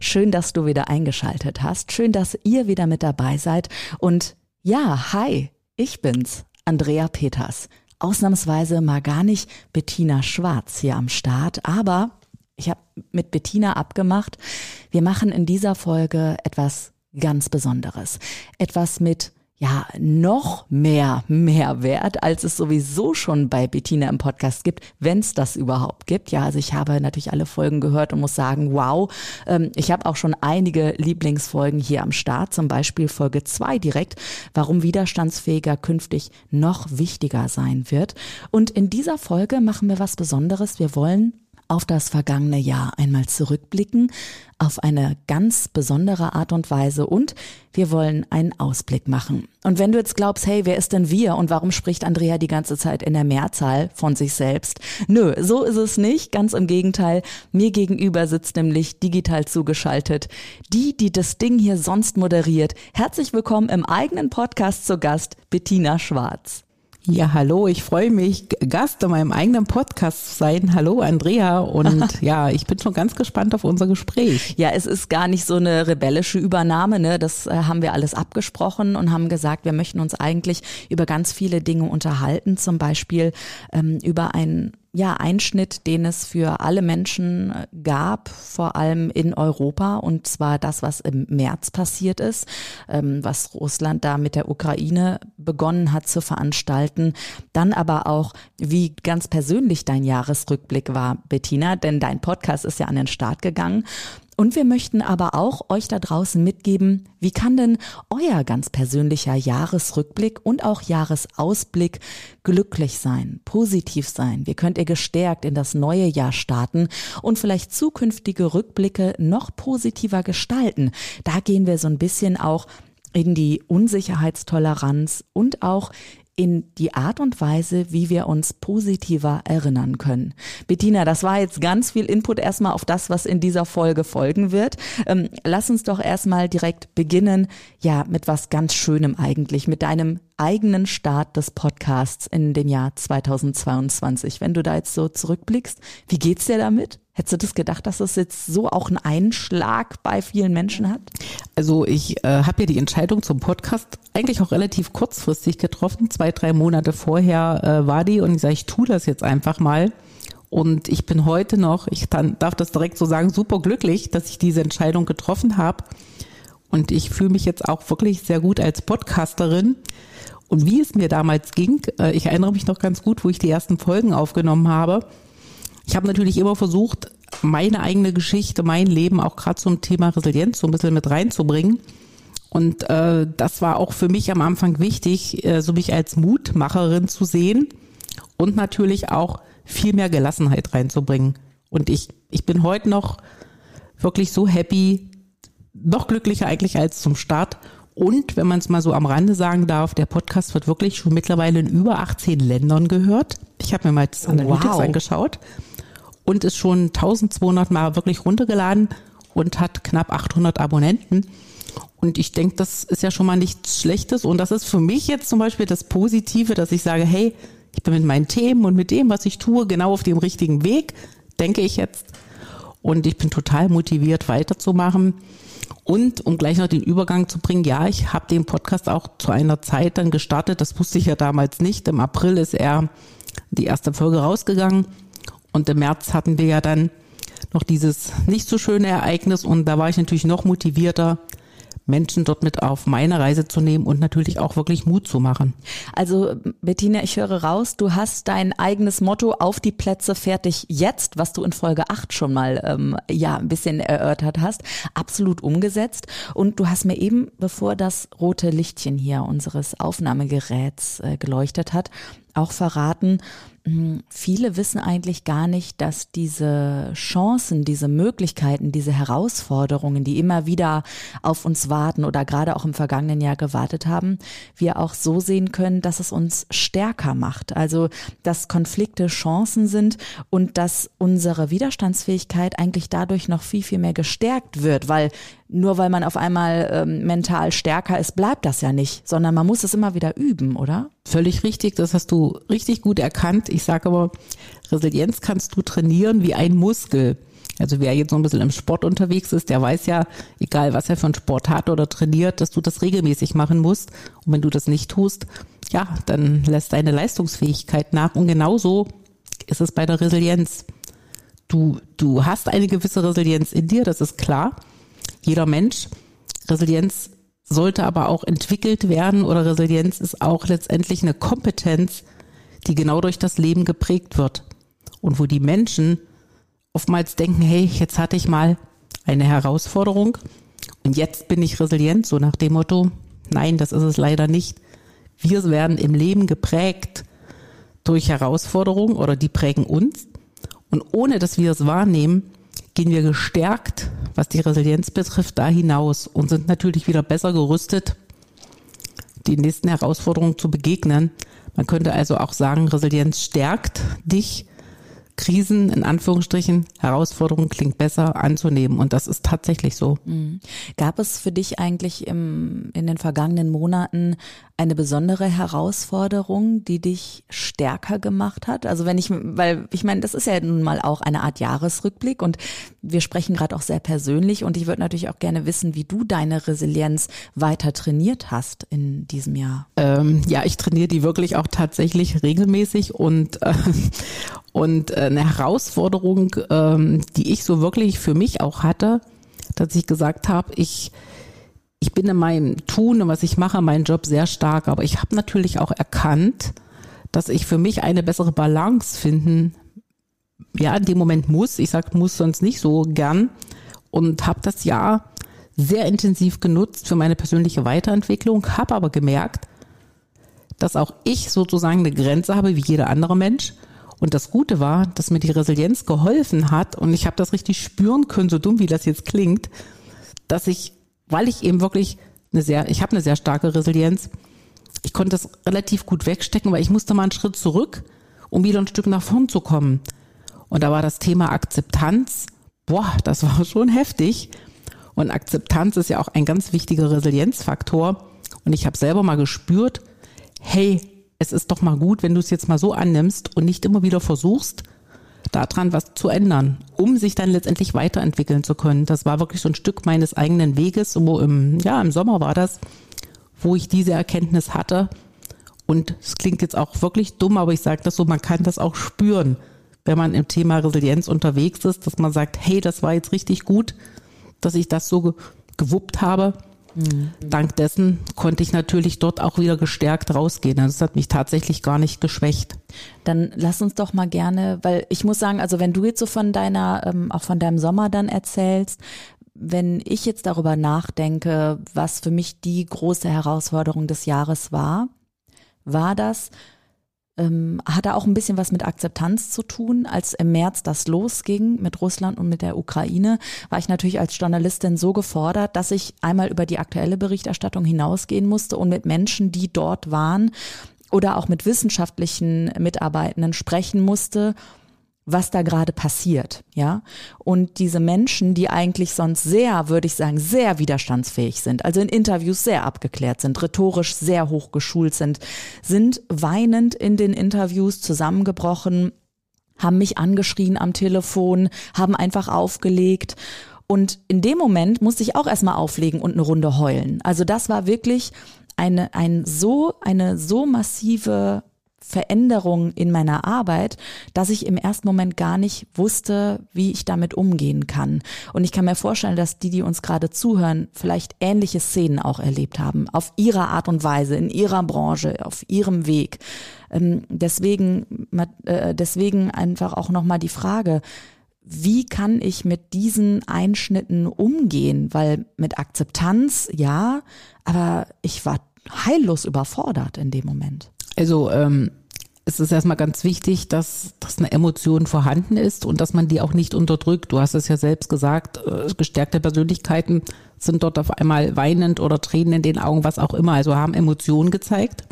Schön, dass du wieder eingeschaltet hast. Schön, dass ihr wieder mit dabei seid. Und ja, hi, ich bin's, Andrea Peters. Ausnahmsweise mal gar nicht Bettina Schwarz hier am Start, aber ich habe mit Bettina abgemacht, wir machen in dieser Folge etwas ganz Besonderes. Etwas mit ja, noch mehr Mehrwert, als es sowieso schon bei Bettina im Podcast gibt, wenn es das überhaupt gibt. Ja, also ich habe natürlich alle Folgen gehört und muss sagen, wow, ähm, ich habe auch schon einige Lieblingsfolgen hier am Start, zum Beispiel Folge zwei direkt, warum widerstandsfähiger künftig noch wichtiger sein wird. Und in dieser Folge machen wir was Besonderes. Wir wollen auf das vergangene Jahr einmal zurückblicken, auf eine ganz besondere Art und Weise und wir wollen einen Ausblick machen. Und wenn du jetzt glaubst, hey, wer ist denn wir und warum spricht Andrea die ganze Zeit in der Mehrzahl von sich selbst? Nö, so ist es nicht. Ganz im Gegenteil. Mir gegenüber sitzt nämlich digital zugeschaltet die, die das Ding hier sonst moderiert. Herzlich willkommen im eigenen Podcast zu Gast, Bettina Schwarz. Ja, hallo, ich freue mich, Gast in meinem eigenen Podcast zu sein. Hallo, Andrea. Und ja, ich bin schon ganz gespannt auf unser Gespräch. Ja, es ist gar nicht so eine rebellische Übernahme, ne? Das äh, haben wir alles abgesprochen und haben gesagt, wir möchten uns eigentlich über ganz viele Dinge unterhalten, zum Beispiel ähm, über ein ja, Einschnitt, den es für alle Menschen äh, gab, vor allem in Europa, und zwar das, was im März passiert ist, ähm, was Russland da mit der Ukraine begonnen hat zu veranstalten. Dann aber auch, wie ganz persönlich dein Jahresrückblick war, Bettina, denn dein Podcast ist ja an den Start gegangen. Und wir möchten aber auch euch da draußen mitgeben, wie kann denn euer ganz persönlicher Jahresrückblick und auch Jahresausblick glücklich sein, positiv sein? Wie könnt ihr gestärkt in das neue Jahr starten und vielleicht zukünftige Rückblicke noch positiver gestalten? Da gehen wir so ein bisschen auch in die Unsicherheitstoleranz und auch in die Art und Weise, wie wir uns positiver erinnern können. Bettina, das war jetzt ganz viel Input erstmal auf das, was in dieser Folge folgen wird. Ähm, lass uns doch erstmal direkt beginnen, ja, mit was ganz Schönem eigentlich, mit deinem eigenen Start des Podcasts in dem Jahr 2022. Wenn du da jetzt so zurückblickst, wie geht's dir damit? Hättest du das gedacht, dass das jetzt so auch einen Einschlag bei vielen Menschen hat? Also ich äh, habe ja die Entscheidung zum Podcast eigentlich auch relativ kurzfristig getroffen. Zwei, drei Monate vorher äh, war die und ich sage, ich tue das jetzt einfach mal. Und ich bin heute noch, ich dann, darf das direkt so sagen, super glücklich, dass ich diese Entscheidung getroffen habe. Und ich fühle mich jetzt auch wirklich sehr gut als Podcasterin. Und wie es mir damals ging, äh, ich erinnere mich noch ganz gut, wo ich die ersten Folgen aufgenommen habe ich habe natürlich immer versucht, meine eigene Geschichte, mein Leben auch gerade zum Thema Resilienz so ein bisschen mit reinzubringen. Und äh, das war auch für mich am Anfang wichtig, äh, so mich als Mutmacherin zu sehen und natürlich auch viel mehr Gelassenheit reinzubringen. Und ich, ich bin heute noch wirklich so happy, noch glücklicher eigentlich als zum Start. Und wenn man es mal so am Rande sagen darf, der Podcast wird wirklich schon mittlerweile in über 18 Ländern gehört. Ich habe mir mal das Analytics wow. angeschaut und ist schon 1200 Mal wirklich runtergeladen und hat knapp 800 Abonnenten. Und ich denke, das ist ja schon mal nichts Schlechtes. Und das ist für mich jetzt zum Beispiel das Positive, dass ich sage, hey, ich bin mit meinen Themen und mit dem, was ich tue, genau auf dem richtigen Weg, denke ich jetzt. Und ich bin total motiviert, weiterzumachen. Und um gleich noch den Übergang zu bringen, ja, ich habe den Podcast auch zu einer Zeit dann gestartet. Das wusste ich ja damals nicht. Im April ist er die erste Folge rausgegangen. Und im März hatten wir ja dann noch dieses nicht so schöne Ereignis und da war ich natürlich noch motivierter, Menschen dort mit auf meine Reise zu nehmen und natürlich auch wirklich Mut zu machen. Also Bettina, ich höre raus, du hast dein eigenes Motto auf die Plätze fertig jetzt, was du in Folge 8 schon mal ähm, ja ein bisschen erörtert hast, absolut umgesetzt. Und du hast mir eben, bevor das rote Lichtchen hier unseres Aufnahmegeräts äh, geleuchtet hat, auch verraten, viele wissen eigentlich gar nicht, dass diese Chancen, diese Möglichkeiten, diese Herausforderungen, die immer wieder auf uns warten oder gerade auch im vergangenen Jahr gewartet haben, wir auch so sehen können, dass es uns stärker macht. Also, dass Konflikte Chancen sind und dass unsere Widerstandsfähigkeit eigentlich dadurch noch viel, viel mehr gestärkt wird, weil nur weil man auf einmal ähm, mental stärker ist, bleibt das ja nicht, sondern man muss es immer wieder üben, oder? Völlig richtig, das hast du richtig gut erkannt. Ich sage aber, Resilienz kannst du trainieren wie ein Muskel. Also wer jetzt so ein bisschen im Sport unterwegs ist, der weiß ja, egal was er für einen Sport hat oder trainiert, dass du das regelmäßig machen musst. Und wenn du das nicht tust, ja, dann lässt deine Leistungsfähigkeit nach. Und genauso ist es bei der Resilienz. Du, du hast eine gewisse Resilienz in dir, das ist klar jeder Mensch. Resilienz sollte aber auch entwickelt werden oder Resilienz ist auch letztendlich eine Kompetenz, die genau durch das Leben geprägt wird. Und wo die Menschen oftmals denken, hey, jetzt hatte ich mal eine Herausforderung und jetzt bin ich resilient, so nach dem Motto, nein, das ist es leider nicht. Wir werden im Leben geprägt durch Herausforderungen oder die prägen uns. Und ohne dass wir es wahrnehmen, gehen wir gestärkt, was die Resilienz betrifft, da hinaus und sind natürlich wieder besser gerüstet, die nächsten Herausforderungen zu begegnen. Man könnte also auch sagen, Resilienz stärkt dich Krisen in Anführungsstrichen, Herausforderungen klingt besser anzunehmen und das ist tatsächlich so. Mhm. Gab es für dich eigentlich im, in den vergangenen Monaten eine besondere Herausforderung, die dich stärker gemacht hat? Also wenn ich, weil ich meine, das ist ja nun mal auch eine Art Jahresrückblick und wir sprechen gerade auch sehr persönlich und ich würde natürlich auch gerne wissen, wie du deine Resilienz weiter trainiert hast in diesem Jahr. Ähm, ja, ich trainiere die wirklich auch tatsächlich regelmäßig und äh, und äh, eine Herausforderung, ähm, die ich so wirklich für mich auch hatte, dass ich gesagt habe, ich ich bin in meinem Tun und was ich mache, meinen Job sehr stark, aber ich habe natürlich auch erkannt, dass ich für mich eine bessere Balance finden, ja, in dem Moment muss. Ich sag muss sonst nicht so gern. Und habe das Jahr sehr intensiv genutzt für meine persönliche Weiterentwicklung, habe aber gemerkt, dass auch ich sozusagen eine Grenze habe wie jeder andere Mensch und das Gute war, dass mir die Resilienz geholfen hat und ich habe das richtig spüren können, so dumm wie das jetzt klingt, dass ich, weil ich eben wirklich eine sehr, ich habe eine sehr starke Resilienz, ich konnte das relativ gut wegstecken, weil ich musste mal einen Schritt zurück, um wieder ein Stück nach vorn zu kommen. Und da war das Thema Akzeptanz, boah, das war schon heftig. Und Akzeptanz ist ja auch ein ganz wichtiger Resilienzfaktor. Und ich habe selber mal gespürt, hey, es ist doch mal gut, wenn du es jetzt mal so annimmst und nicht immer wieder versuchst, daran was zu ändern, um sich dann letztendlich weiterentwickeln zu können. Das war wirklich so ein Stück meines eigenen Weges, wo im, ja, im Sommer war das, wo ich diese Erkenntnis hatte. Und es klingt jetzt auch wirklich dumm, aber ich sage das so, man kann das auch spüren, wenn man im Thema Resilienz unterwegs ist, dass man sagt, hey, das war jetzt richtig gut, dass ich das so gewuppt habe. Mhm. Dank dessen konnte ich natürlich dort auch wieder gestärkt rausgehen. Das hat mich tatsächlich gar nicht geschwächt. Dann lass uns doch mal gerne, weil ich muss sagen, also wenn du jetzt so von deiner, ähm, auch von deinem Sommer dann erzählst, wenn ich jetzt darüber nachdenke, was für mich die große Herausforderung des Jahres war, war das, ähm, hatte auch ein bisschen was mit Akzeptanz zu tun. Als im März das losging mit Russland und mit der Ukraine, war ich natürlich als Journalistin so gefordert, dass ich einmal über die aktuelle Berichterstattung hinausgehen musste und mit Menschen, die dort waren oder auch mit wissenschaftlichen Mitarbeitenden sprechen musste was da gerade passiert, ja. Und diese Menschen, die eigentlich sonst sehr, würde ich sagen, sehr widerstandsfähig sind, also in Interviews sehr abgeklärt sind, rhetorisch sehr hoch geschult sind, sind weinend in den Interviews zusammengebrochen, haben mich angeschrien am Telefon, haben einfach aufgelegt. Und in dem Moment musste ich auch erstmal auflegen und eine Runde heulen. Also das war wirklich eine, ein so, eine so massive Veränderung in meiner Arbeit, dass ich im ersten Moment gar nicht wusste, wie ich damit umgehen kann. Und ich kann mir vorstellen, dass die, die uns gerade zuhören, vielleicht ähnliche Szenen auch erlebt haben, auf ihrer Art und Weise, in ihrer Branche, auf ihrem Weg. Ähm, deswegen, äh, deswegen einfach auch nochmal die Frage, wie kann ich mit diesen Einschnitten umgehen? Weil mit Akzeptanz, ja, aber ich war heillos überfordert in dem Moment. Also ähm, es ist erstmal ganz wichtig, dass, dass eine Emotion vorhanden ist und dass man die auch nicht unterdrückt. Du hast es ja selbst gesagt, äh, gestärkte Persönlichkeiten sind dort auf einmal weinend oder Tränen in den Augen, was auch immer, also haben Emotionen gezeigt.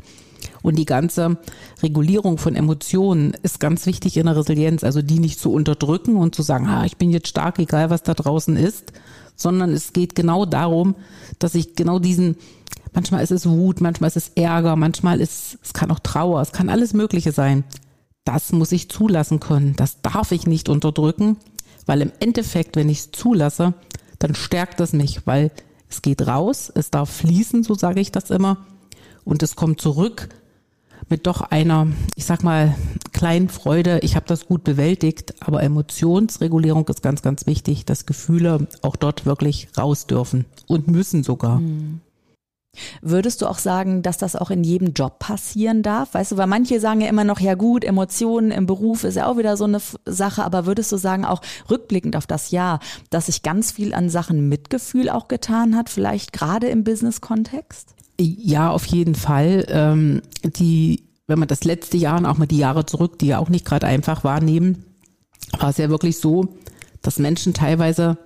Und die ganze Regulierung von Emotionen ist ganz wichtig in der Resilienz, also die nicht zu unterdrücken und zu sagen, ah, ich bin jetzt stark, egal was da draußen ist, sondern es geht genau darum, dass ich genau diesen, manchmal ist es Wut, manchmal ist es Ärger, manchmal ist, es kann auch Trauer, es kann alles Mögliche sein. Das muss ich zulassen können. Das darf ich nicht unterdrücken, weil im Endeffekt, wenn ich es zulasse, dann stärkt es mich, weil es geht raus, es darf fließen, so sage ich das immer, und es kommt zurück mit doch einer, ich sag mal, kleinen Freude. Ich habe das gut bewältigt, aber Emotionsregulierung ist ganz, ganz wichtig, dass Gefühle auch dort wirklich raus dürfen und müssen sogar. Hm. Würdest du auch sagen, dass das auch in jedem Job passieren darf? Weißt du, weil manche sagen ja immer noch, ja gut, Emotionen im Beruf ist ja auch wieder so eine Sache, aber würdest du sagen, auch rückblickend auf das Jahr, dass sich ganz viel an Sachen Mitgefühl auch getan hat, vielleicht gerade im Business-Kontext? Ja, auf jeden Fall. Ähm, die, wenn man das letzte Jahr und auch mal die Jahre zurück, die ja auch nicht gerade einfach wahrnehmen, war es ja wirklich so, dass Menschen teilweise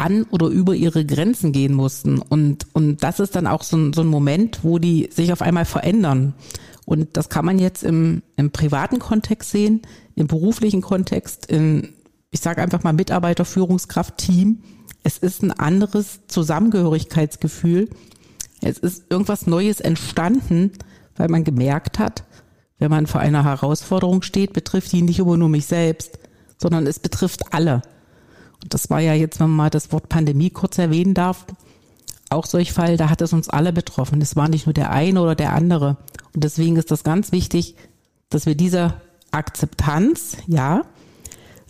an oder über ihre Grenzen gehen mussten. Und, und das ist dann auch so ein, so ein Moment, wo die sich auf einmal verändern. Und das kann man jetzt im, im privaten Kontext sehen, im beruflichen Kontext, in, ich sage einfach mal Mitarbeiter, Führungskraft, Team. Es ist ein anderes Zusammengehörigkeitsgefühl. Es ist irgendwas Neues entstanden, weil man gemerkt hat, wenn man vor einer Herausforderung steht, betrifft die nicht immer nur mich selbst, sondern es betrifft alle. Das war ja jetzt, wenn man mal das Wort Pandemie kurz erwähnen darf, auch solch Fall, da hat es uns alle betroffen. Es war nicht nur der eine oder der andere. Und deswegen ist das ganz wichtig, dass wir diese Akzeptanz, ja,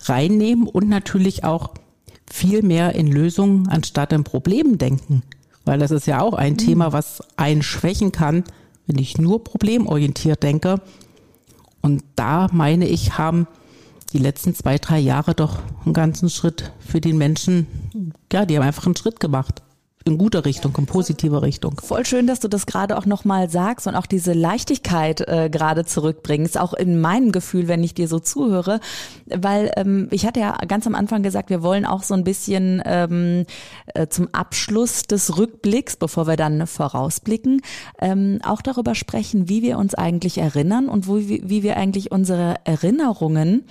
reinnehmen und natürlich auch viel mehr in Lösungen anstatt in Problemen denken. Weil das ist ja auch ein mhm. Thema, was einen schwächen kann, wenn ich nur problemorientiert denke. Und da meine ich, haben die letzten zwei, drei Jahre doch einen ganzen Schritt für den Menschen, ja, die haben einfach einen Schritt gemacht in guter Richtung, in positiver Richtung. Voll schön, dass du das gerade auch nochmal sagst und auch diese Leichtigkeit äh, gerade zurückbringst, auch in meinem Gefühl, wenn ich dir so zuhöre, weil ähm, ich hatte ja ganz am Anfang gesagt, wir wollen auch so ein bisschen ähm, äh, zum Abschluss des Rückblicks, bevor wir dann vorausblicken, ähm, auch darüber sprechen, wie wir uns eigentlich erinnern und wo, wie, wie wir eigentlich unsere Erinnerungen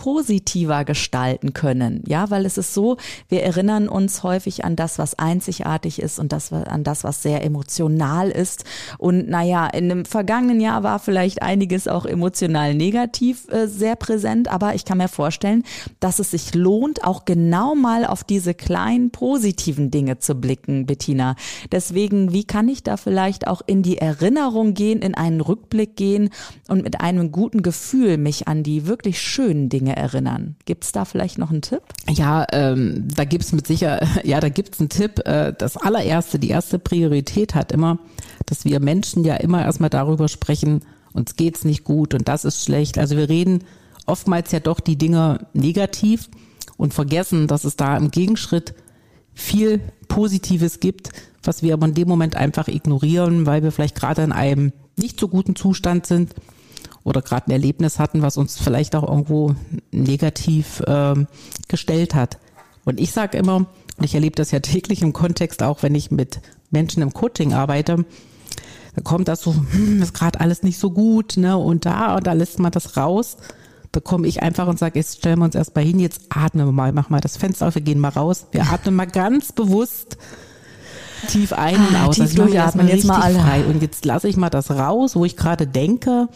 positiver gestalten können. Ja, weil es ist so, wir erinnern uns häufig an das, was einzigartig ist und das, an das, was sehr emotional ist. Und naja, in dem vergangenen Jahr war vielleicht einiges auch emotional negativ äh, sehr präsent, aber ich kann mir vorstellen, dass es sich lohnt, auch genau mal auf diese kleinen positiven Dinge zu blicken, Bettina. Deswegen, wie kann ich da vielleicht auch in die Erinnerung gehen, in einen Rückblick gehen und mit einem guten Gefühl mich an die wirklich schönen Dinge Dinge erinnern. Gibt es da vielleicht noch einen Tipp? Ja, ähm, da gibt es mit sicher, ja, da gibt es einen Tipp. Äh, das allererste, die erste Priorität hat immer, dass wir Menschen ja immer erstmal darüber sprechen, uns geht's nicht gut und das ist schlecht. Also wir reden oftmals ja doch die Dinge negativ und vergessen, dass es da im Gegenschritt viel Positives gibt, was wir aber in dem Moment einfach ignorieren, weil wir vielleicht gerade in einem nicht so guten Zustand sind oder gerade ein Erlebnis hatten, was uns vielleicht auch irgendwo negativ äh, gestellt hat. Und ich sage immer, und ich erlebe das ja täglich im Kontext, auch wenn ich mit Menschen im Coaching arbeite, da kommt das so, hm, ist gerade alles nicht so gut, ne? Und da, und da lässt man das raus. Da komme ich einfach und sage, jetzt stellen wir uns erstmal hin, jetzt atmen wir mal, mach mal das Fenster auf, wir gehen mal raus. Wir atmen mal ganz bewusst tief ein und ah, aus. Tief also durchatmen, jetzt mal alle. Frei. Und jetzt lasse ich mal das raus, wo ich gerade denke,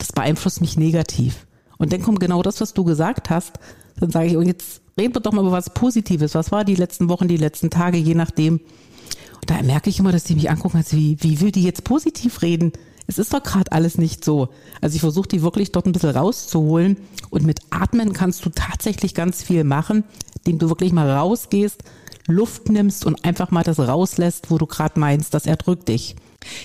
das beeinflusst mich negativ. Und dann kommt genau das, was du gesagt hast. Dann sage ich, und jetzt reden wir doch mal über was Positives. Was war die letzten Wochen, die letzten Tage, je nachdem. Und da merke ich immer, dass die mich angucken, als wie, wie will die jetzt positiv reden? Es ist doch gerade alles nicht so. Also ich versuche die wirklich dort ein bisschen rauszuholen. Und mit Atmen kannst du tatsächlich ganz viel machen, indem du wirklich mal rausgehst, Luft nimmst und einfach mal das rauslässt, wo du gerade meinst, das erdrückt dich.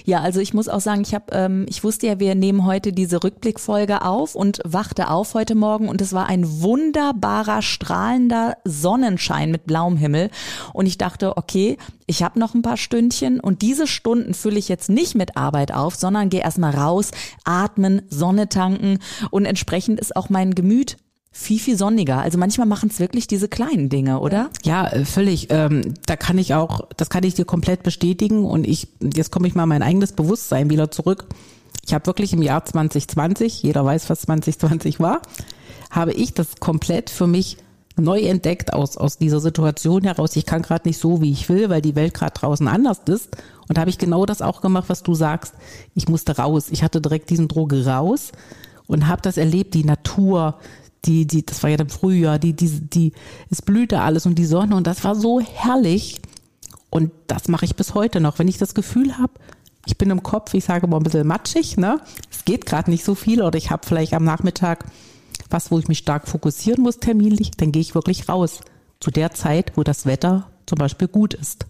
Ja, also ich muss auch sagen, ich habe, ähm, ich wusste ja, wir nehmen heute diese Rückblickfolge auf und wachte auf heute Morgen und es war ein wunderbarer, strahlender Sonnenschein mit blauem Himmel. Und ich dachte, okay, ich habe noch ein paar Stündchen und diese Stunden fülle ich jetzt nicht mit Arbeit auf, sondern gehe erstmal raus, atmen, Sonne tanken und entsprechend ist auch mein Gemüt viel, viel sonniger. Also manchmal machen es wirklich diese kleinen Dinge, oder? Ja, äh, völlig. Ähm, da kann ich auch, das kann ich dir komplett bestätigen und ich, jetzt komme ich mal mein eigenes Bewusstsein wieder zurück. Ich habe wirklich im Jahr 2020, jeder weiß, was 2020 war, habe ich das komplett für mich neu entdeckt aus, aus dieser Situation heraus. Ich kann gerade nicht so, wie ich will, weil die Welt gerade draußen anders ist. Und habe ich genau das auch gemacht, was du sagst. Ich musste raus. Ich hatte direkt diesen Droge raus und habe das erlebt, die Natur, die, die, das war ja im Frühjahr, die, die, die, es blühte alles und die Sonne und das war so herrlich. Und das mache ich bis heute noch. Wenn ich das Gefühl habe, ich bin im Kopf, ich sage mal ein bisschen matschig, ne? Es geht gerade nicht so viel oder ich habe vielleicht am Nachmittag was, wo ich mich stark fokussieren muss terminlich, dann gehe ich wirklich raus. Zu der Zeit, wo das Wetter zum Beispiel gut ist.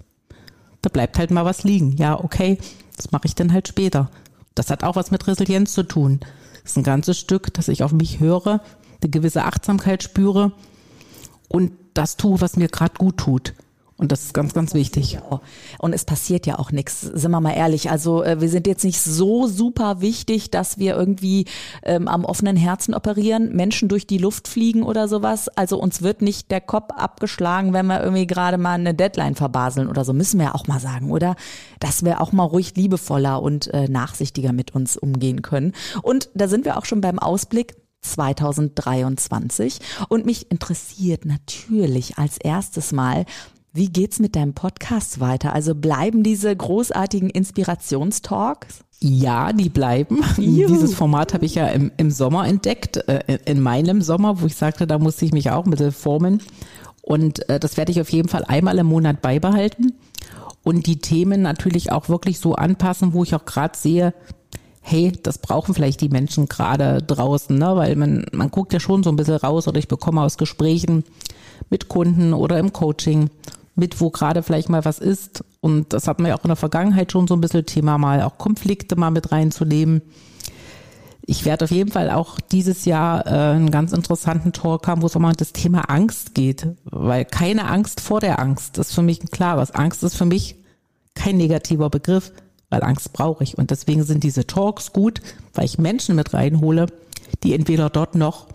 Da bleibt halt mal was liegen. Ja, okay, das mache ich dann halt später. Das hat auch was mit Resilienz zu tun. Das ist ein ganzes Stück, dass ich auf mich höre, eine gewisse Achtsamkeit spüre und das tue, was mir gerade gut tut. Und das ist ganz, ganz wichtig. Und es passiert ja auch nichts, sind wir mal ehrlich. Also äh, wir sind jetzt nicht so super wichtig, dass wir irgendwie ähm, am offenen Herzen operieren, Menschen durch die Luft fliegen oder sowas. Also uns wird nicht der Kopf abgeschlagen, wenn wir irgendwie gerade mal eine Deadline verbaseln oder so. Müssen wir auch mal sagen, oder? Dass wir auch mal ruhig liebevoller und äh, nachsichtiger mit uns umgehen können. Und da sind wir auch schon beim Ausblick 2023. Und mich interessiert natürlich als erstes mal, wie geht's mit deinem Podcast weiter? Also bleiben diese großartigen Inspirationstalks? Ja, die bleiben. Juhu. Dieses Format habe ich ja im, im Sommer entdeckt, äh, in meinem Sommer, wo ich sagte, da musste ich mich auch ein bisschen formen. Und äh, das werde ich auf jeden Fall einmal im Monat beibehalten und die Themen natürlich auch wirklich so anpassen, wo ich auch gerade sehe, hey, das brauchen vielleicht die Menschen gerade draußen, ne? weil man, man guckt ja schon so ein bisschen raus oder ich bekomme aus Gesprächen mit Kunden oder im Coaching mit, wo gerade vielleicht mal was ist. Und das hat man ja auch in der Vergangenheit schon so ein bisschen Thema mal, auch Konflikte mal mit reinzunehmen. Ich werde auf jeden Fall auch dieses Jahr äh, einen ganz interessanten Talk haben, wo es auch mal um das Thema Angst geht. Weil keine Angst vor der Angst, ist für mich ein klares. Angst ist für mich kein negativer Begriff weil Angst brauche ich. Und deswegen sind diese Talks gut, weil ich Menschen mit reinhole, die entweder dort noch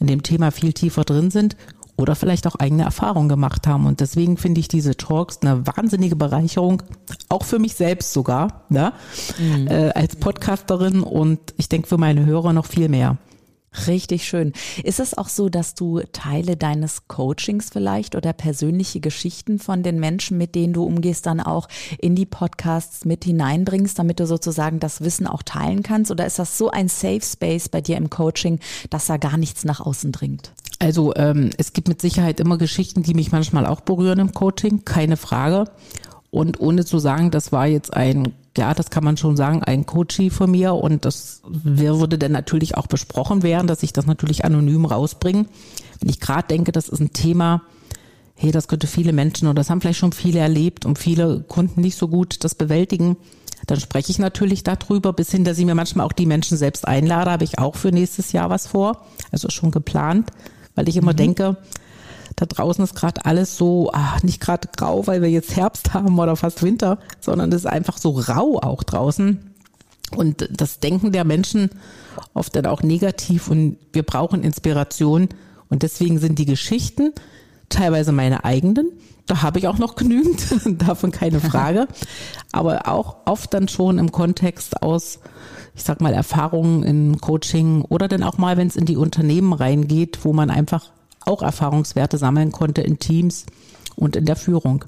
in dem Thema viel tiefer drin sind oder vielleicht auch eigene Erfahrungen gemacht haben. Und deswegen finde ich diese Talks eine wahnsinnige Bereicherung, auch für mich selbst sogar, ne? Mhm. Äh, als Podcasterin und ich denke für meine Hörer noch viel mehr. Richtig schön. Ist es auch so, dass du Teile deines Coachings vielleicht oder persönliche Geschichten von den Menschen, mit denen du umgehst, dann auch in die Podcasts mit hineinbringst, damit du sozusagen das Wissen auch teilen kannst? Oder ist das so ein Safe Space bei dir im Coaching, dass da gar nichts nach außen dringt? Also ähm, es gibt mit Sicherheit immer Geschichten, die mich manchmal auch berühren im Coaching, keine Frage. Und ohne zu sagen, das war jetzt ein ja, das kann man schon sagen, ein Coachie von mir und das würde dann natürlich auch besprochen werden, dass ich das natürlich anonym rausbringe. Wenn ich gerade denke, das ist ein Thema, hey, das könnte viele Menschen oder das haben vielleicht schon viele erlebt und viele Kunden nicht so gut das bewältigen, dann spreche ich natürlich darüber, bis hin, dass ich mir manchmal auch die Menschen selbst einlade, habe ich auch für nächstes Jahr was vor, also schon geplant, weil ich immer mhm. denke, da draußen ist gerade alles so, ach, nicht gerade grau, weil wir jetzt Herbst haben oder fast Winter, sondern es ist einfach so rau auch draußen. Und das Denken der Menschen oft dann auch negativ und wir brauchen Inspiration. Und deswegen sind die Geschichten teilweise meine eigenen. Da habe ich auch noch genügend, davon keine Frage. Aber auch oft dann schon im Kontext aus, ich sag mal, Erfahrungen im Coaching oder dann auch mal, wenn es in die Unternehmen reingeht, wo man einfach auch Erfahrungswerte sammeln konnte in Teams und in der Führung.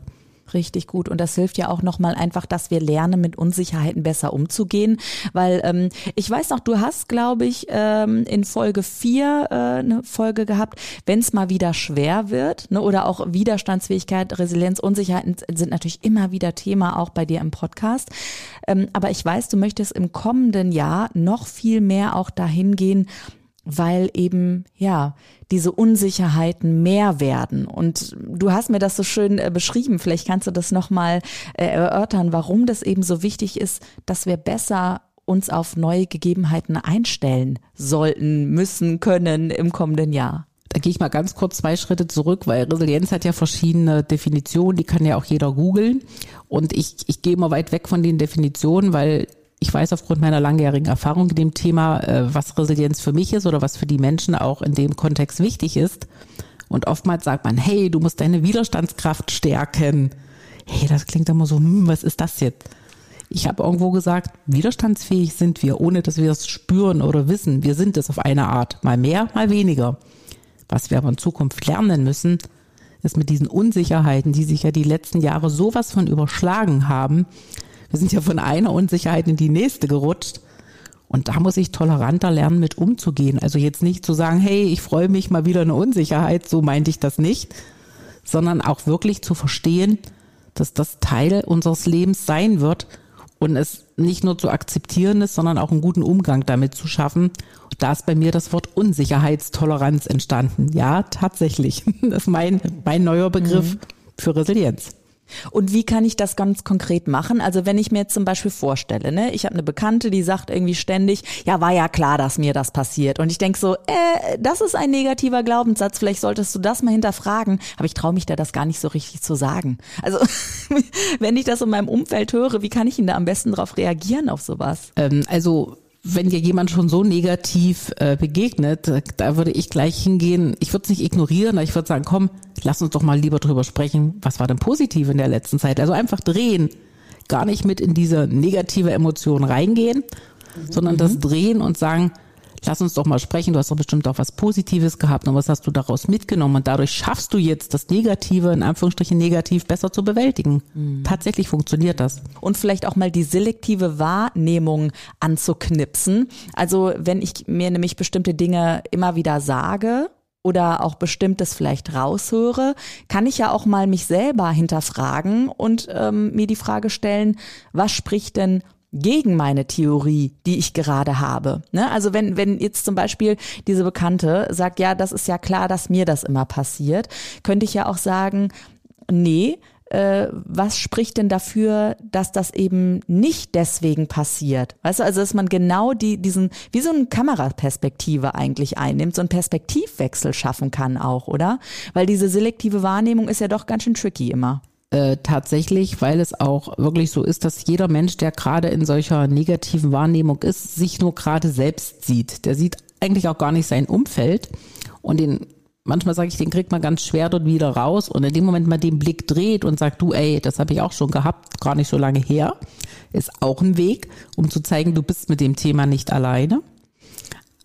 Richtig gut. Und das hilft ja auch nochmal einfach, dass wir lernen, mit Unsicherheiten besser umzugehen. Weil ähm, ich weiß noch, du hast, glaube ich, ähm, in Folge vier äh, eine Folge gehabt, wenn es mal wieder schwer wird, ne, oder auch Widerstandsfähigkeit, Resilienz, Unsicherheiten sind natürlich immer wieder Thema auch bei dir im Podcast. Ähm, aber ich weiß, du möchtest im kommenden Jahr noch viel mehr auch dahin gehen, weil eben, ja, diese Unsicherheiten mehr werden. Und du hast mir das so schön äh, beschrieben. Vielleicht kannst du das nochmal äh, erörtern, warum das eben so wichtig ist, dass wir besser uns auf neue Gegebenheiten einstellen sollten, müssen, können im kommenden Jahr. Da gehe ich mal ganz kurz zwei Schritte zurück, weil Resilienz hat ja verschiedene Definitionen, die kann ja auch jeder googeln. Und ich, ich gehe mal weit weg von den Definitionen, weil ich weiß aufgrund meiner langjährigen Erfahrung in dem Thema, äh, was Resilienz für mich ist oder was für die Menschen auch in dem Kontext wichtig ist. Und oftmals sagt man, hey, du musst deine Widerstandskraft stärken. Hey, das klingt immer so, hm, was ist das jetzt? Ich habe irgendwo gesagt, widerstandsfähig sind wir, ohne dass wir es spüren oder wissen. Wir sind es auf eine Art, mal mehr, mal weniger. Was wir aber in Zukunft lernen müssen, ist mit diesen Unsicherheiten, die sich ja die letzten Jahre sowas von überschlagen haben. Wir sind ja von einer Unsicherheit in die nächste gerutscht. Und da muss ich toleranter lernen, mit umzugehen. Also jetzt nicht zu sagen, hey, ich freue mich mal wieder eine Unsicherheit, so meinte ich das nicht, sondern auch wirklich zu verstehen, dass das Teil unseres Lebens sein wird und es nicht nur zu akzeptieren ist, sondern auch einen guten Umgang damit zu schaffen. Und da ist bei mir das Wort Unsicherheitstoleranz entstanden. Ja, tatsächlich. Das ist mein, mein neuer Begriff mhm. für Resilienz. Und wie kann ich das ganz konkret machen? Also wenn ich mir jetzt zum Beispiel vorstelle, ne, ich habe eine Bekannte, die sagt irgendwie ständig, ja, war ja klar, dass mir das passiert. Und ich denk so, äh, das ist ein negativer Glaubenssatz, vielleicht solltest du das mal hinterfragen. Aber ich traue mich da das gar nicht so richtig zu sagen. Also wenn ich das in meinem Umfeld höre, wie kann ich ihn da am besten darauf reagieren auf sowas? Ähm, also wenn dir jemand schon so negativ äh, begegnet, da würde ich gleich hingehen. Ich würde es nicht ignorieren, aber ich würde sagen, komm, lass uns doch mal lieber drüber sprechen. Was war denn positiv in der letzten Zeit? Also einfach drehen, gar nicht mit in diese negative Emotion reingehen, mhm. sondern das drehen und sagen, lass uns doch mal sprechen, du hast doch bestimmt auch was Positives gehabt und was hast du daraus mitgenommen und dadurch schaffst du jetzt das Negative, in Anführungsstrichen negativ, besser zu bewältigen. Mhm. Tatsächlich funktioniert das. Und vielleicht auch mal die selektive Wahrnehmung anzuknipsen. Also wenn ich mir nämlich bestimmte Dinge immer wieder sage, oder auch bestimmtes vielleicht raushöre, kann ich ja auch mal mich selber hinterfragen und ähm, mir die Frage stellen, was spricht denn gegen meine Theorie, die ich gerade habe. Ne? Also wenn, wenn jetzt zum Beispiel diese Bekannte sagt, ja, das ist ja klar, dass mir das immer passiert, könnte ich ja auch sagen, nee, äh, was spricht denn dafür, dass das eben nicht deswegen passiert? Weißt du, also dass man genau die, diesen, wie so eine Kameraperspektive eigentlich einnimmt, so einen Perspektivwechsel schaffen kann auch, oder? Weil diese selektive Wahrnehmung ist ja doch ganz schön tricky immer. Äh, tatsächlich, weil es auch wirklich so ist, dass jeder Mensch, der gerade in solcher negativen Wahrnehmung ist, sich nur gerade selbst sieht. Der sieht eigentlich auch gar nicht sein Umfeld und den manchmal sage ich, den kriegt man ganz schwer dort wieder raus und in dem Moment mal den Blick dreht und sagt, du, ey, das habe ich auch schon gehabt, gar nicht so lange her, ist auch ein Weg, um zu zeigen, du bist mit dem Thema nicht alleine.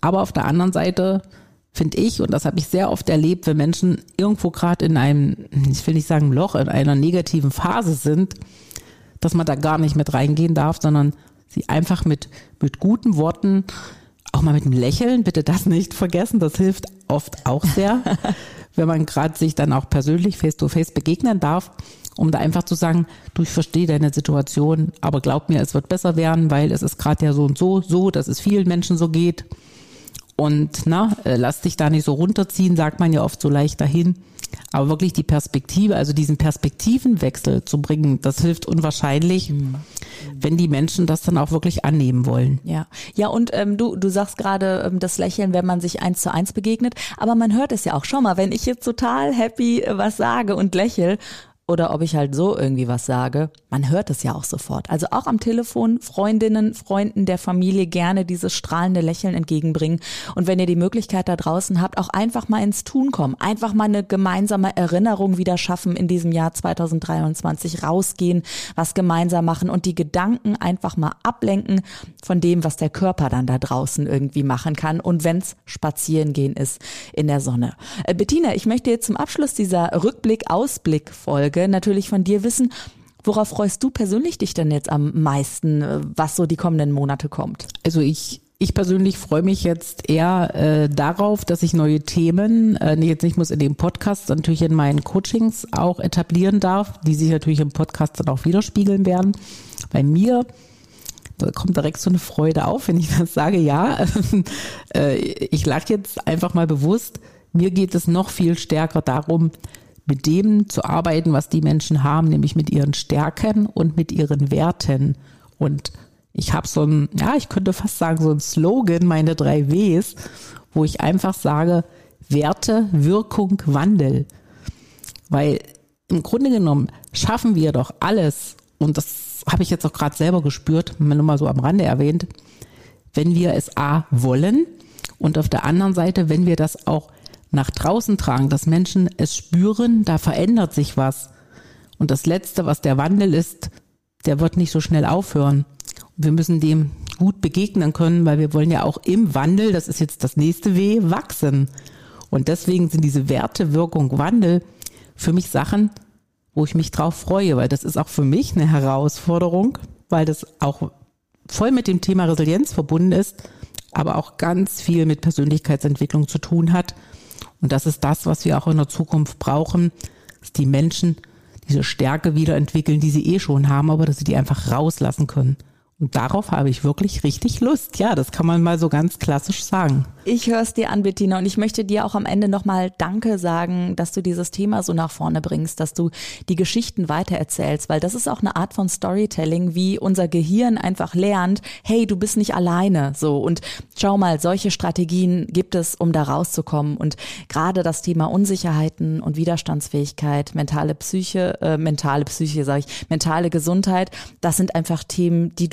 Aber auf der anderen Seite finde ich, und das habe ich sehr oft erlebt, wenn Menschen irgendwo gerade in einem, ich will nicht sagen Loch, in einer negativen Phase sind, dass man da gar nicht mit reingehen darf, sondern sie einfach mit, mit guten Worten, auch mal mit einem Lächeln, bitte das nicht vergessen, das hilft oft auch sehr, wenn man gerade sich dann auch persönlich face-to-face -face begegnen darf, um da einfach zu sagen, du, ich verstehe deine Situation, aber glaub mir, es wird besser werden, weil es ist gerade ja so und so, so, dass es vielen Menschen so geht. Und na, äh, lass dich da nicht so runterziehen, sagt man ja oft so leicht dahin. Aber wirklich die Perspektive, also diesen Perspektivenwechsel zu bringen, das hilft unwahrscheinlich, mhm. wenn die Menschen das dann auch wirklich annehmen wollen. Ja, ja und ähm, du du sagst gerade ähm, das Lächeln, wenn man sich eins zu eins begegnet, aber man hört es ja auch. Schau mal, wenn ich jetzt total happy äh, was sage und lächel oder ob ich halt so irgendwie was sage, man hört es ja auch sofort. Also auch am Telefon Freundinnen, Freunden der Familie gerne dieses strahlende Lächeln entgegenbringen. Und wenn ihr die Möglichkeit da draußen habt, auch einfach mal ins Tun kommen, einfach mal eine gemeinsame Erinnerung wieder schaffen in diesem Jahr 2023, rausgehen, was gemeinsam machen und die Gedanken einfach mal ablenken von dem, was der Körper dann da draußen irgendwie machen kann. Und wenn's spazieren gehen ist in der Sonne. Äh, Bettina, ich möchte jetzt zum Abschluss dieser Rückblick-Ausblick-Folge Folge natürlich von dir wissen, worauf freust du persönlich dich denn jetzt am meisten, äh, was so die kommenden Monate kommt? Also ich ich persönlich freue mich jetzt eher äh, darauf, dass ich neue Themen, äh, jetzt nicht muss in dem Podcast, natürlich in meinen Coachings auch etablieren darf, die sich natürlich im Podcast dann auch widerspiegeln werden. Bei mir da kommt direkt so eine Freude auf, wenn ich das sage. Ja, äh, ich lache jetzt einfach mal bewusst. Mir geht es noch viel stärker darum, mit dem zu arbeiten, was die Menschen haben, nämlich mit ihren Stärken und mit ihren Werten. Und ich habe so ein, ja, ich könnte fast sagen, so ein Slogan, meine drei Ws, wo ich einfach sage, Werte, Wirkung, Wandel. Weil im Grunde genommen schaffen wir doch alles, und das habe ich jetzt auch gerade selber gespürt, nur mal so am Rande erwähnt, wenn wir es A wollen und auf der anderen Seite, wenn wir das auch nach draußen tragen, dass Menschen es spüren, da verändert sich was. Und das Letzte, was der Wandel ist, der wird nicht so schnell aufhören. Und wir müssen dem gut begegnen können, weil wir wollen ja auch im Wandel, das ist jetzt das nächste W, wachsen. Und deswegen sind diese Werte, Wirkung, Wandel für mich Sachen, wo ich mich drauf freue, weil das ist auch für mich eine Herausforderung, weil das auch voll mit dem Thema Resilienz verbunden ist, aber auch ganz viel mit Persönlichkeitsentwicklung zu tun hat. Und das ist das, was wir auch in der Zukunft brauchen, dass die Menschen diese Stärke wiederentwickeln, die sie eh schon haben, aber dass sie die einfach rauslassen können. Und darauf habe ich wirklich richtig Lust. Ja, das kann man mal so ganz klassisch sagen. Ich höre es dir an, Bettina, und ich möchte dir auch am Ende nochmal Danke sagen, dass du dieses Thema so nach vorne bringst, dass du die Geschichten weitererzählst, weil das ist auch eine Art von Storytelling, wie unser Gehirn einfach lernt, hey, du bist nicht alleine, so. Und schau mal, solche Strategien gibt es, um da rauszukommen. Und gerade das Thema Unsicherheiten und Widerstandsfähigkeit, mentale Psyche, äh, mentale Psyche, sage ich, mentale Gesundheit, das sind einfach Themen, die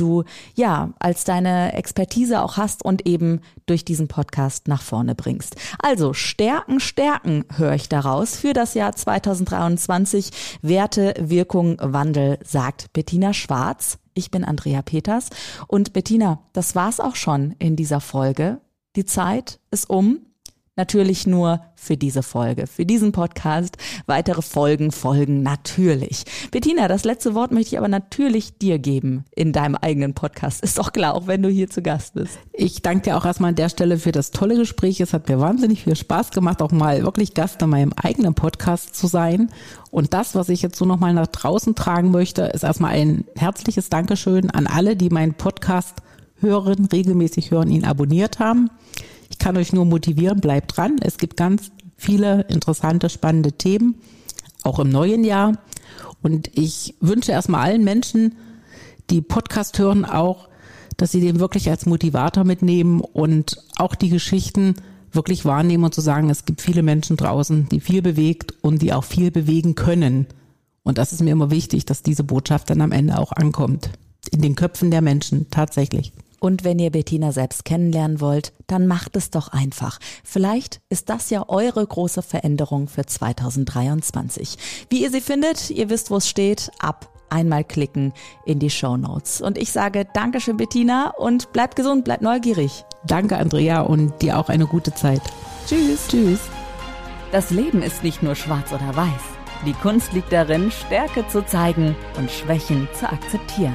ja als deine Expertise auch hast und eben durch diesen Podcast nach vorne bringst. Also Stärken, Stärken höre ich daraus für das Jahr 2023. Werte, Wirkung, Wandel, sagt Bettina Schwarz. Ich bin Andrea Peters und Bettina, das war's auch schon in dieser Folge. Die Zeit ist um. Natürlich nur für diese Folge, für diesen Podcast. Weitere Folgen folgen natürlich. Bettina, das letzte Wort möchte ich aber natürlich dir geben in deinem eigenen Podcast. Ist doch klar, auch wenn du hier zu Gast bist. Ich danke dir auch erstmal an der Stelle für das tolle Gespräch. Es hat mir wahnsinnig viel Spaß gemacht, auch mal wirklich Gast in meinem eigenen Podcast zu sein. Und das, was ich jetzt so nochmal nach draußen tragen möchte, ist erstmal ein herzliches Dankeschön an alle, die meinen Podcast hören, regelmäßig hören, ihn abonniert haben. Ich kann euch nur motivieren, bleibt dran. Es gibt ganz viele interessante, spannende Themen, auch im neuen Jahr. Und ich wünsche erstmal allen Menschen, die Podcast hören, auch, dass sie den wirklich als Motivator mitnehmen und auch die Geschichten wirklich wahrnehmen und zu sagen, es gibt viele Menschen draußen, die viel bewegt und die auch viel bewegen können. Und das ist mir immer wichtig, dass diese Botschaft dann am Ende auch ankommt. In den Köpfen der Menschen, tatsächlich. Und wenn ihr Bettina selbst kennenlernen wollt, dann macht es doch einfach. Vielleicht ist das ja eure große Veränderung für 2023. Wie ihr sie findet, ihr wisst, wo es steht, ab einmal klicken in die Show Notes. Und ich sage Dankeschön, Bettina, und bleibt gesund, bleibt neugierig. Danke, Andrea, und dir auch eine gute Zeit. Tschüss. Tschüss. Das Leben ist nicht nur schwarz oder weiß. Die Kunst liegt darin, Stärke zu zeigen und Schwächen zu akzeptieren.